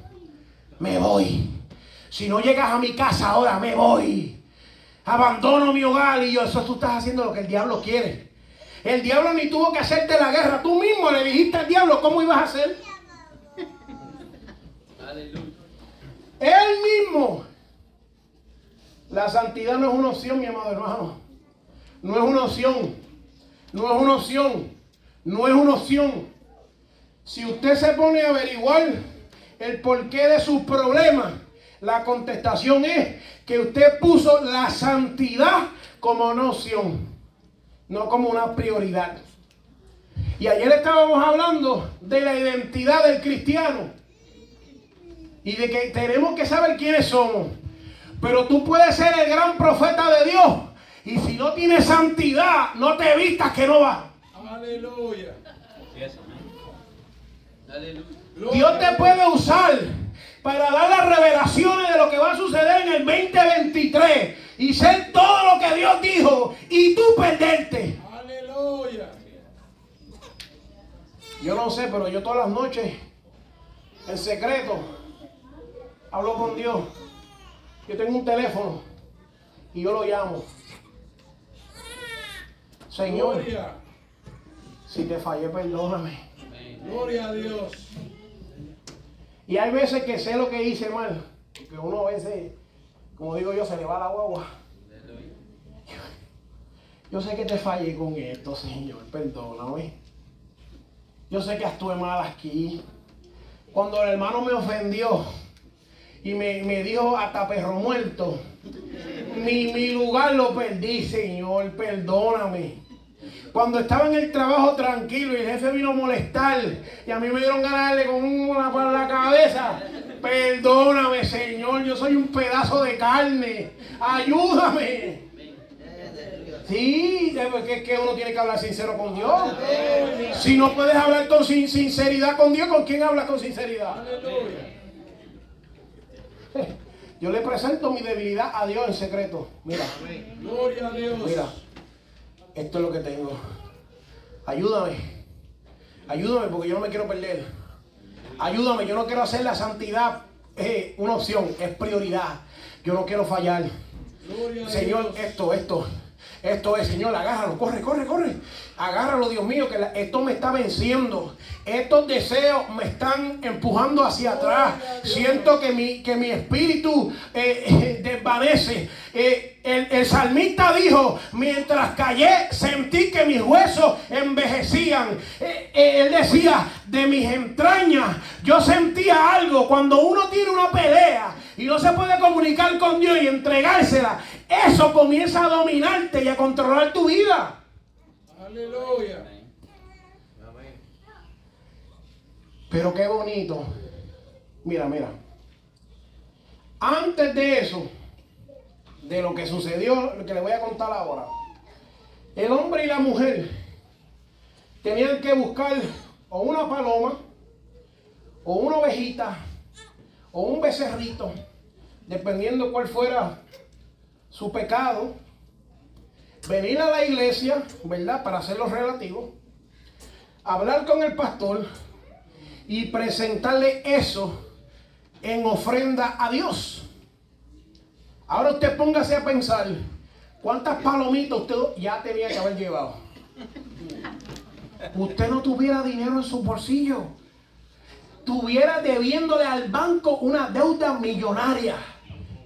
Me voy. Si no llegas a mi casa ahora, me voy. Abandono mi hogar y yo, eso tú estás haciendo lo que el diablo quiere. El diablo ni tuvo que hacerte la guerra. Tú mismo le dijiste al diablo cómo ibas a hacer. Él mismo. La santidad no es una opción, mi amado hermano. No es una opción. No es una opción. No es una opción. Si usted se pone a averiguar el porqué de sus problemas, la contestación es que usted puso la santidad como una opción, no como una prioridad. Y ayer estábamos hablando de la identidad del cristiano y de que tenemos que saber quiénes somos. Pero tú puedes ser el gran profeta de Dios y si no tienes santidad, no te vistas que no va. Aleluya. Dios te puede usar para dar las revelaciones de lo que va a suceder en el 2023 y ser todo lo que Dios dijo y tú perderte. Aleluya. Yo no sé, pero yo todas las noches, en secreto, hablo con Dios. Yo tengo un teléfono y yo lo llamo. Señor, si te fallé, perdóname. Gloria a Dios. Y hay veces que sé lo que hice mal. Que uno a veces, como digo yo, se le va la guagua. Yo sé que te fallé con esto, Señor. Perdóname. Yo sé que actué mal aquí. Cuando el hermano me ofendió y me, me dijo hasta perro muerto, mi, mi lugar lo perdí, Señor. Perdóname. Cuando estaba en el trabajo tranquilo y el jefe vino a molestar y a mí me dieron ganas de darle con una para la cabeza. Perdóname, Señor, yo soy un pedazo de carne. Ayúdame. Sí, es que uno tiene que hablar sincero con Dios. Si no puedes hablar con sinceridad con Dios, ¿con quién hablas con sinceridad? Yo le presento mi debilidad a Dios en secreto. Mira. Gloria a Dios. Mira esto es lo que tengo. Ayúdame. Ayúdame porque yo no me quiero perder. Ayúdame, yo no quiero hacer la santidad eh, una opción, es prioridad. Yo no quiero fallar. Señor, esto, esto. Esto es, Señor, agárralo, corre, corre, corre. Agárralo, Dios mío, que esto me está venciendo. Estos deseos me están empujando hacia atrás. Siento que mi, que mi espíritu eh, eh, desvanece. Eh, el, el, salmista dijo, mientras callé, sentí que mis huesos envejecían. él decía, de mis entrañas, yo sentía algo. Cuando uno tiene una pelea y no se puede comunicar con Dios y entregársela, eso comienza a dominarte y a controlar tu vida. Aleluya. Pero qué bonito. Mira, mira. Antes de eso, de lo que sucedió, lo que le voy a contar ahora, el hombre y la mujer tenían que buscar o una paloma, o una ovejita, o un becerrito, dependiendo cuál fuera su pecado, venir a la iglesia, ¿verdad? Para hacerlo relativo, hablar con el pastor y presentarle eso en ofrenda a Dios. Ahora usted póngase a pensar cuántas palomitas usted ya tenía que haber llevado. Usted no tuviera dinero en su bolsillo. Tuviera debiéndole al banco una deuda millonaria.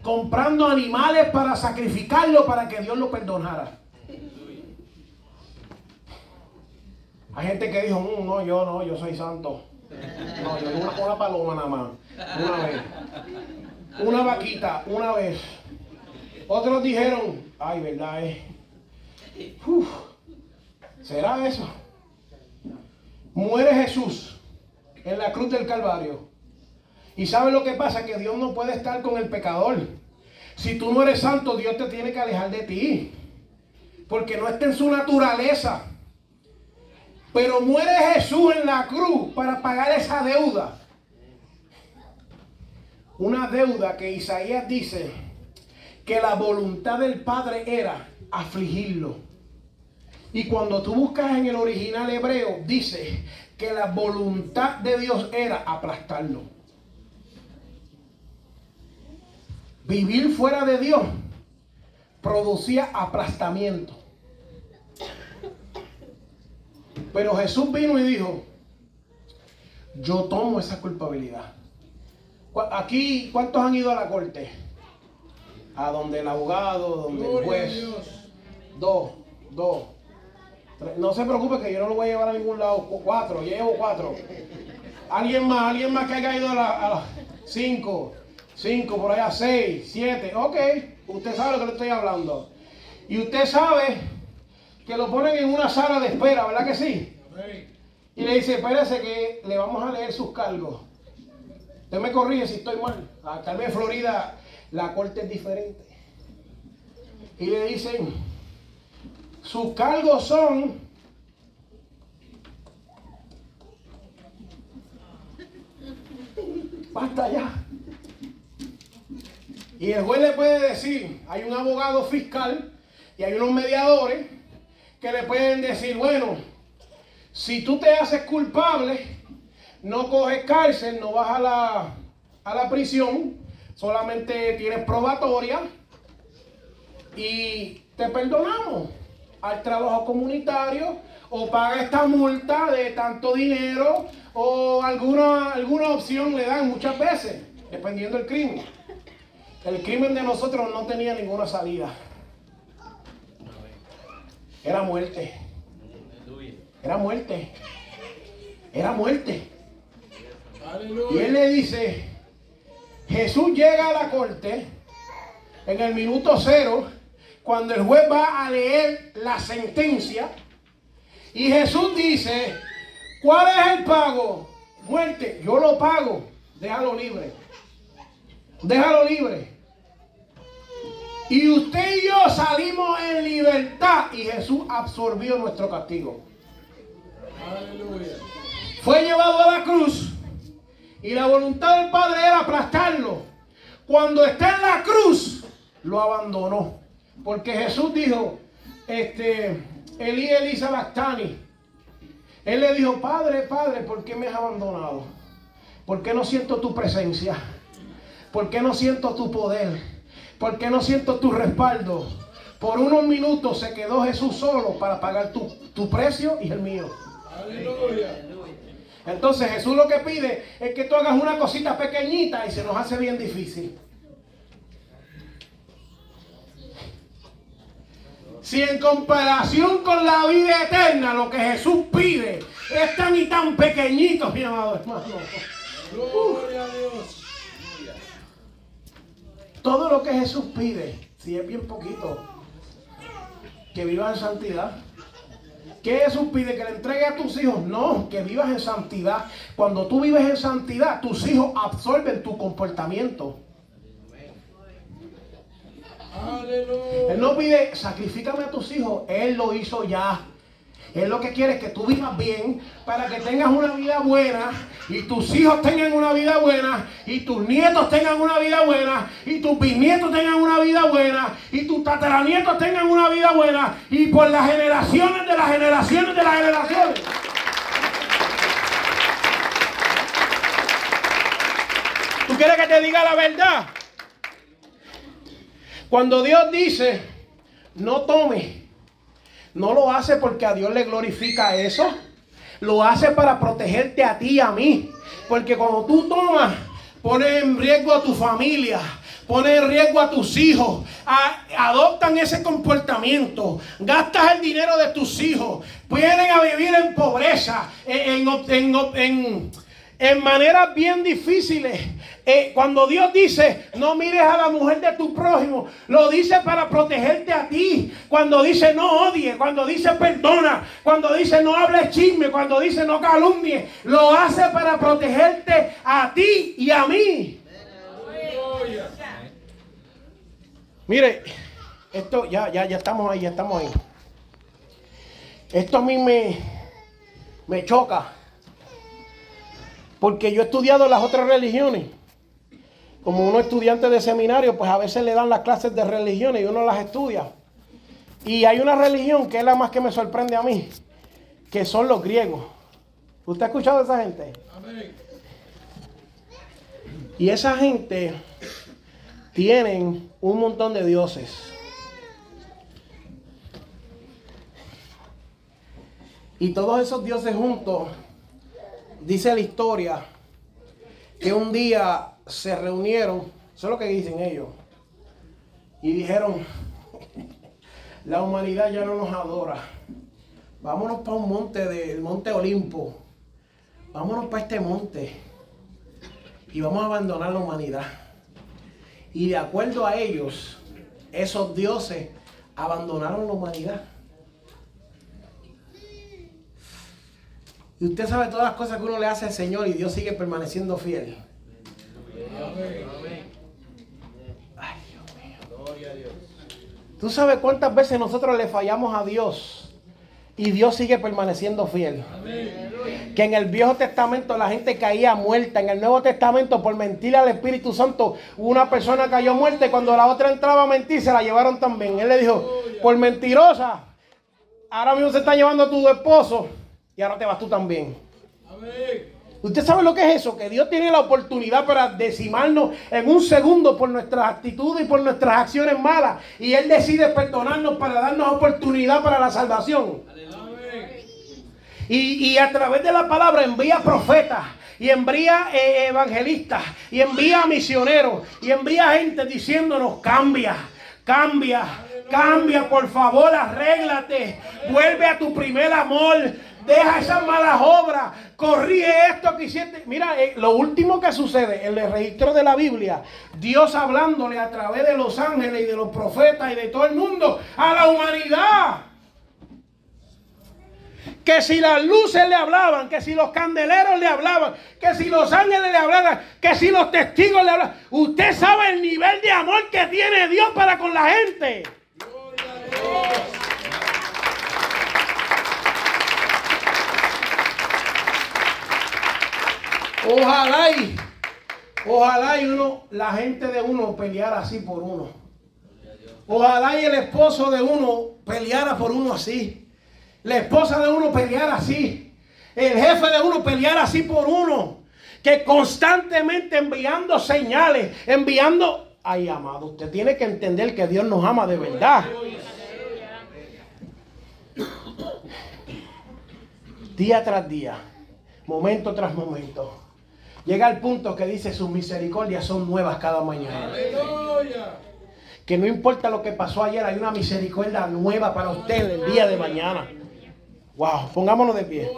Comprando animales para sacrificarlo para que Dios lo perdonara. Hay gente que dijo, mm, no, yo no, yo soy santo. No, yo una, una paloma nada más. Una vez. Una vaquita, una vez. Otros dijeron, ay, ¿verdad? Eh? ¿Será eso? Muere Jesús en la cruz del Calvario. Y sabe lo que pasa? Que Dios no puede estar con el pecador. Si tú no eres santo, Dios te tiene que alejar de ti. Porque no está en su naturaleza. Pero muere Jesús en la cruz para pagar esa deuda. Una deuda que Isaías dice que la voluntad del Padre era afligirlo. Y cuando tú buscas en el original hebreo, dice que la voluntad de Dios era aplastarlo. Vivir fuera de Dios producía aplastamiento. Pero Jesús vino y dijo, yo tomo esa culpabilidad. Aquí, ¿cuántos han ido a la corte? A donde el abogado, donde el juez. Dos, dos. No se preocupe que yo no lo voy a llevar a ningún lado. Cuatro, llevo cuatro. Alguien más, alguien más que haya ido a las cinco, cinco, por allá, seis, siete. Ok, usted sabe lo que le estoy hablando. Y usted sabe que lo ponen en una sala de espera, ¿verdad que sí? Y le dice, espérese que le vamos a leer sus cargos. Usted me corrige si estoy mal. Ah, tal vez Florida la corte es diferente. Y le dicen, sus cargos son basta ya. Y el juez le puede decir, hay un abogado fiscal y hay unos mediadores que le pueden decir, bueno, si tú te haces culpable, no coges cárcel, no vas a la, a la prisión, solamente tienes probatoria y te perdonamos al trabajo comunitario o paga esta multa de tanto dinero o alguna, alguna opción le dan muchas veces, dependiendo del crimen. El crimen de nosotros no tenía ninguna salida. Era muerte. Era muerte. Era muerte. Y él le dice, Jesús llega a la corte en el minuto cero cuando el juez va a leer la sentencia y Jesús dice, ¿cuál es el pago? Muerte, yo lo pago, déjalo libre. Déjalo libre. Y usted y yo salimos en libertad y Jesús absorbió nuestro castigo. Aleluya. Fue llevado a la cruz y la voluntad del Padre era aplastarlo. Cuando está en la cruz, lo abandonó. Porque Jesús dijo, este, Elí Elisa Bactani. Él le dijo, Padre, Padre, ¿por qué me has abandonado? ¿Por qué no siento tu presencia? ¿Por qué no siento tu poder? ¿Por qué no siento tu respaldo? Por unos minutos se quedó Jesús solo para pagar tu, tu precio y el mío. Aleluya. Entonces Jesús lo que pide es que tú hagas una cosita pequeñita y se nos hace bien difícil. Si en comparación con la vida eterna lo que Jesús pide es tan y tan pequeñito, mi amado hermano. Gloria a Dios. Todo lo que Jesús pide, si es bien poquito, que vivas en santidad. ¿Qué Jesús pide? Que le entregue a tus hijos. No, que vivas en santidad. Cuando tú vives en santidad, tus hijos absorben tu comportamiento. Él no pide, sacrifícame a tus hijos. Él lo hizo ya. Él lo que quiere es que tú vivas bien para que tengas una vida buena y tus hijos tengan una vida buena y tus nietos tengan una vida buena y tus bisnietos tengan una vida buena y tus tataranietos tengan una vida buena y por las generaciones de las generaciones de las generaciones. ¿Tú quieres que te diga la verdad? Cuando Dios dice, no tome, no lo hace porque a Dios le glorifica eso. Lo hace para protegerte a ti y a mí. Porque cuando tú tomas, pones en riesgo a tu familia, pones en riesgo a tus hijos, adoptan ese comportamiento, gastas el dinero de tus hijos, vienen a vivir en pobreza, en, en, en, en maneras bien difíciles. Eh, cuando Dios dice, no mires a la mujer de tu prójimo, lo dice para protegerte a ti. Cuando dice, no odie, cuando dice, perdona, cuando dice, no hables chisme, cuando dice, no calumnie, lo hace para protegerte a ti y a mí. Mire, esto ya, ya, ya estamos ahí, ya estamos ahí. Esto a mí me, me choca. Porque yo he estudiado las otras religiones como uno estudiante de seminario, pues a veces le dan las clases de religiones y uno las estudia. Y hay una religión que es la más que me sorprende a mí, que son los griegos. ¿Usted ha escuchado a esa gente? Y esa gente tienen un montón de dioses. Y todos esos dioses juntos, dice la historia, que un día se reunieron, eso es lo que dicen ellos, y dijeron, la humanidad ya no nos adora, vámonos para un monte del monte Olimpo, vámonos para este monte y vamos a abandonar la humanidad. Y de acuerdo a ellos, esos dioses abandonaron la humanidad. Y usted sabe todas las cosas que uno le hace al Señor y Dios sigue permaneciendo fiel. ¿Tú sabes cuántas veces nosotros le fallamos a Dios y Dios sigue permaneciendo fiel? Que en el Viejo Testamento la gente caía muerta. En el Nuevo Testamento, por mentir al Espíritu Santo, una persona cayó muerta y cuando la otra entraba a mentir, se la llevaron también. Él le dijo, por mentirosa, ahora mismo se está llevando a tu esposo y ahora te vas tú también. Amén. ¿Usted sabe lo que es eso? Que Dios tiene la oportunidad para decimarnos en un segundo por nuestras actitudes y por nuestras acciones malas. Y Él decide perdonarnos para darnos oportunidad para la salvación. Y, y a través de la palabra envía profetas y envía eh, evangelistas y envía misioneros y envía gente diciéndonos cambia, cambia, cambia, por favor, arréglate, vuelve a tu primer amor, deja esas malas obras, corrige esto que hiciste. Mira, eh, lo último que sucede en el registro de la Biblia, Dios hablándole a través de los ángeles y de los profetas y de todo el mundo a la humanidad. Que si las luces le hablaban, que si los candeleros le hablaban, que si los ángeles le hablaban, que si los testigos le hablaban. Usted sabe el nivel de amor que tiene Dios para con la gente. Gloria a Dios. Ojalá y, ojalá y uno, la gente de uno peleara así por uno. Ojalá y el esposo de uno peleara por uno así. La esposa de uno peleara así. El jefe de uno peleara así por uno. Que constantemente enviando señales, enviando... Ay, amado, usted tiene que entender que Dios nos ama de verdad. Día tras día, momento tras momento. Llega al punto que dice, sus misericordias son nuevas cada mañana. Que no importa lo que pasó ayer, hay una misericordia nueva para usted el día de mañana. Wow, pongámonos de pie.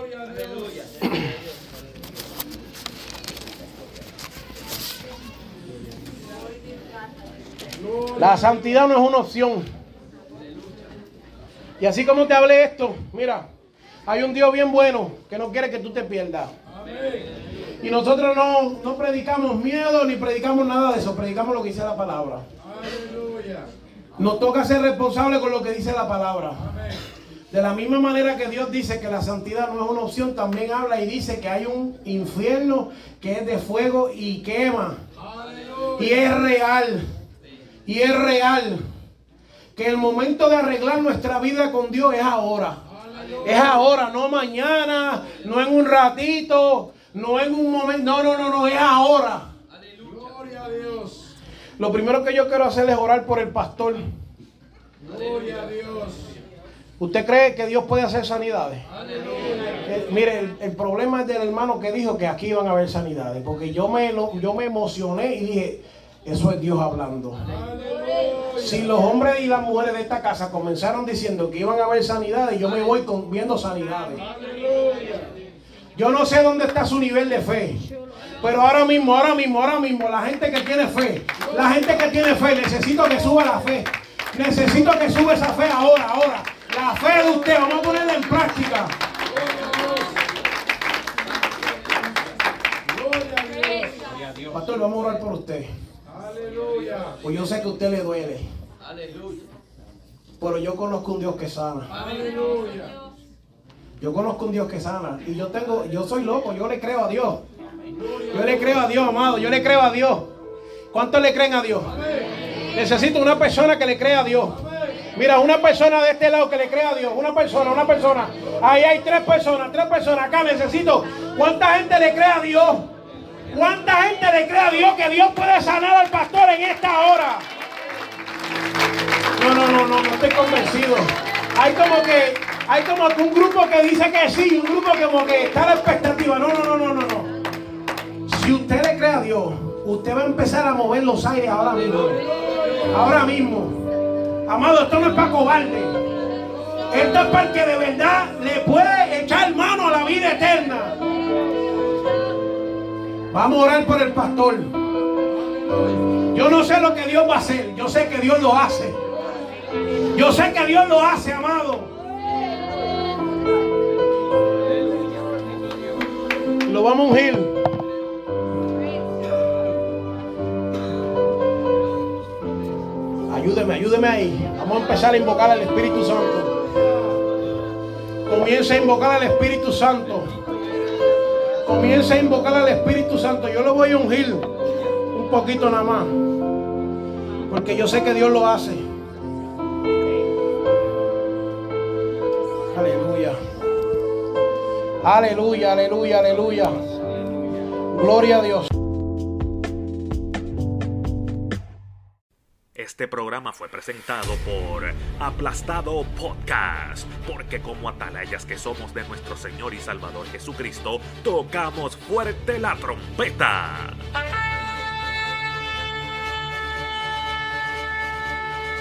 La santidad no es una opción. Y así como te hablé esto, mira, hay un Dios bien bueno que no quiere que tú te pierdas. Y nosotros no, no predicamos miedo ni predicamos nada de eso, predicamos lo que dice la palabra. Nos toca ser responsables con lo que dice la palabra. De la misma manera que Dios dice que la santidad no es una opción, también habla y dice que hay un infierno que es de fuego y quema. Y es real. Y es real. Que el momento de arreglar nuestra vida con Dios es ahora. Es ahora, no mañana, no en un ratito, no en un momento. No, no, no, no, es ahora. Gloria a Dios. Lo primero que yo quiero hacer es orar por el pastor. Gloria a Dios. ¿Usted cree que Dios puede hacer sanidades? Eh, mire, el, problema es del hermano que dijo que aquí iban a haber sanidades. Porque yo me, yo me emocioné y dije, eso es Dios hablando. Si los hombres y las mujeres de esta casa comenzaron diciendo que iban a haber sanidades, yo me voy viendo sanidades. Yo no sé dónde está su nivel de fe. Pero ahora mismo, ahora mismo, ahora mismo, la gente que tiene fe, la gente que tiene fe, necesito que suba la fe. Necesito que suba esa fe ahora, ahora. La fe de usted, vamos a ponerla en práctica. Pastor, vamos a orar por usted. Aleluya. Pues yo sé que a usted le duele. Aleluya. Pero yo conozco un Dios que sana. Aleluya. Yo conozco un Dios que sana. Y yo tengo, yo soy loco, yo le creo a Dios. Yo le creo a Dios, amado. Yo le creo a Dios. ¿Cuántos le creen a Dios? Necesito una persona que le crea a Dios. Mira, una persona de este lado que le crea a Dios. Una persona, una persona. Ahí hay tres personas, tres personas. Acá necesito. ¿Cuánta gente le cree a Dios? ¿Cuánta gente le cree a Dios que Dios puede sanar al pastor en esta hora? No, no, no, no, no estoy convencido. Hay como que, hay como un grupo que dice que sí, un grupo que como que está a la expectativa. No, no, no, no, no, no. Si usted le cree a Dios, usted va a empezar a mover los aires ahora mismo. Ahora mismo. Amado, esto no es para cobarde. Esto es para el que de verdad le puede echar mano a la vida eterna. Vamos a orar por el pastor. Yo no sé lo que Dios va a hacer. Yo sé que Dios lo hace. Yo sé que Dios lo hace, amado. Vamos a ungir. Ayúdeme, ayúdeme ahí. Vamos a empezar a invocar al Espíritu Santo. Comienza a invocar al Espíritu Santo. Comienza a invocar al Espíritu Santo. Yo lo voy a ungir un poquito nada más. Porque yo sé que Dios lo hace. Aleluya, aleluya, aleluya. Gloria a Dios. Este programa fue presentado por Aplastado Podcast, porque como atalayas que somos de nuestro Señor y Salvador Jesucristo, tocamos fuerte la trompeta.